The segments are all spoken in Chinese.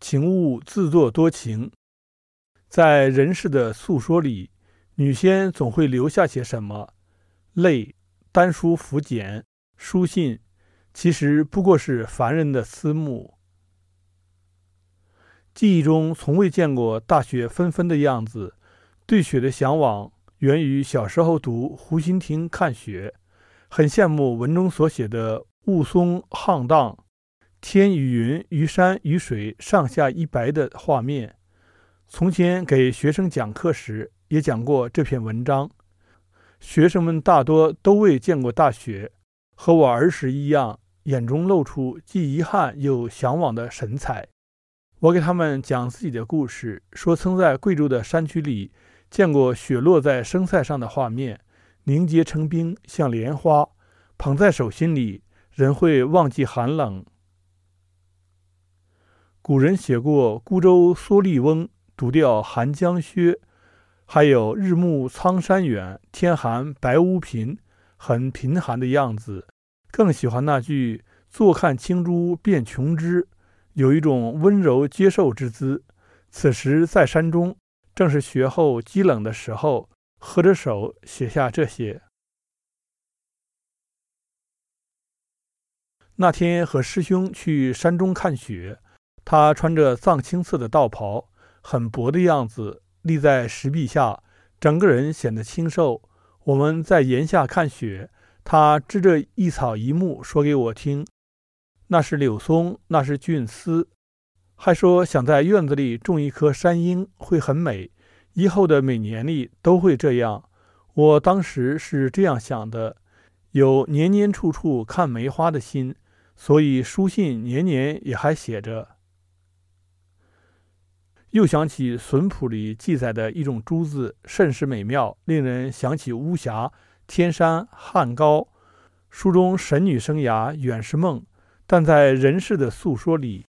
请勿自作多情。在人世的诉说里，女仙总会留下些什么？泪、丹书、符简、书信，其实不过是凡人的私慕。记忆中从未见过大雪纷纷的样子，对雪的向往源于小时候读《湖心亭看雪》，很羡慕文中所写的雾凇沆荡、天与云、与山与水上下一白的画面。从前给学生讲课时，也讲过这篇文章。学生们大多都未见过大雪，和我儿时一样，眼中露出既遗憾又向往的神采。我给他们讲自己的故事，说曾在贵州的山区里见过雪落在生菜上的画面，凝结成冰，像莲花，捧在手心里，人会忘记寒冷。古人写过“孤舟蓑笠翁”。独钓寒江雪，还有日暮苍山远，天寒白屋贫，很贫寒的样子。更喜欢那句“坐看青珠变琼枝”，有一种温柔接受之姿。此时在山中，正是雪后积冷的时候，合着手写下这些。那天和师兄去山中看雪，他穿着藏青色的道袍。很薄的样子，立在石壁下，整个人显得清瘦。我们在檐下看雪，他支着一草一木说给我听：“那是柳松，那是菌丝。”还说想在院子里种一棵山樱会很美，以后的每年里都会这样。我当时是这样想的：有年年处处看梅花的心，所以书信年年也还写着。又想起《损谱》里记载的一种珠子，甚是美妙，令人想起巫峡、天山、汉高。书中神女生涯远是梦，但在人世的诉说里，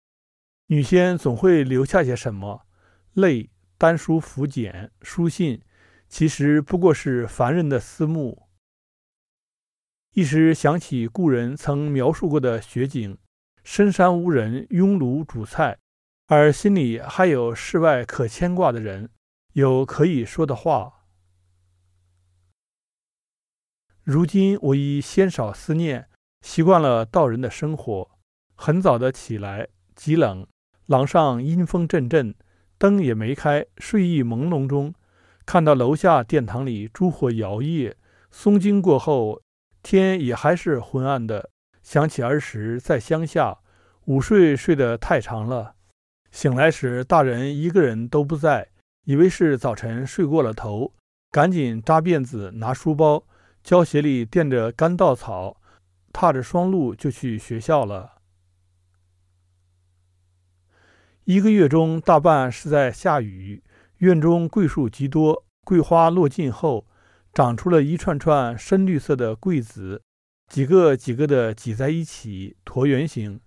女仙总会留下些什么？泪、丹书、符简、书信，其实不过是凡人的私慕。一时想起故人曾描述过的雪景：深山无人，拥炉煮菜。而心里还有世外可牵挂的人，有可以说的话。如今我已鲜少思念，习惯了道人的生活。很早的起来，极冷，廊上阴风阵阵，灯也没开，睡意朦胧中，看到楼下殿堂里烛火摇曳，诵经过后，天也还是昏暗的。想起儿时在乡下，午睡睡得太长了。醒来时，大人一个人都不在，以为是早晨睡过了头，赶紧扎辫子，拿书包，胶鞋里垫着干稻草，踏着霜露就去学校了。一个月中大半是在下雨，院中桂树极多，桂花落尽后，长出了一串串深绿色的桂子，几个几个的挤在一起，椭圆形，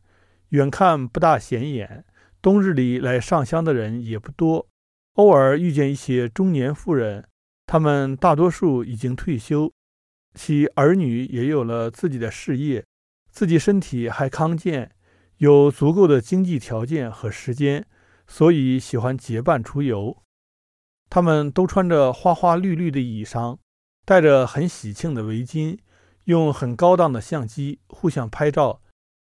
远看不大显眼。冬日里来上香的人也不多，偶尔遇见一些中年妇人，他们大多数已经退休，其儿女也有了自己的事业，自己身体还康健，有足够的经济条件和时间，所以喜欢结伴出游。他们都穿着花花绿绿的衣裳，戴着很喜庆的围巾，用很高档的相机互相拍照。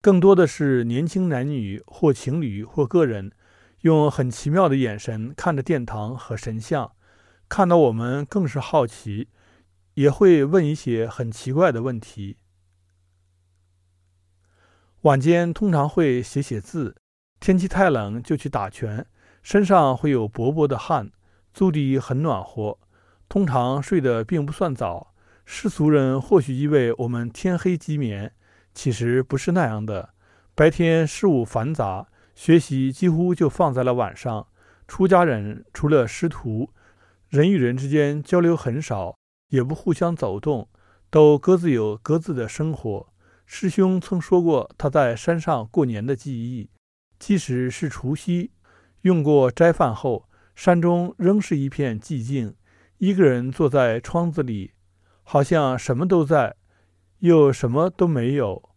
更多的是年轻男女或情侣或个人，用很奇妙的眼神看着殿堂和神像，看到我们更是好奇，也会问一些很奇怪的问题。晚间通常会写写字，天气太冷就去打拳，身上会有薄薄的汗，足底很暖和。通常睡得并不算早，世俗人或许以为我们天黑即眠。其实不是那样的。白天事务繁杂，学习几乎就放在了晚上。出家人除了师徒，人与人之间交流很少，也不互相走动，都各自有各自的生活。师兄曾说过他在山上过年的记忆，即使是除夕，用过斋饭后，山中仍是一片寂静，一个人坐在窗子里，好像什么都在。又什么都没有。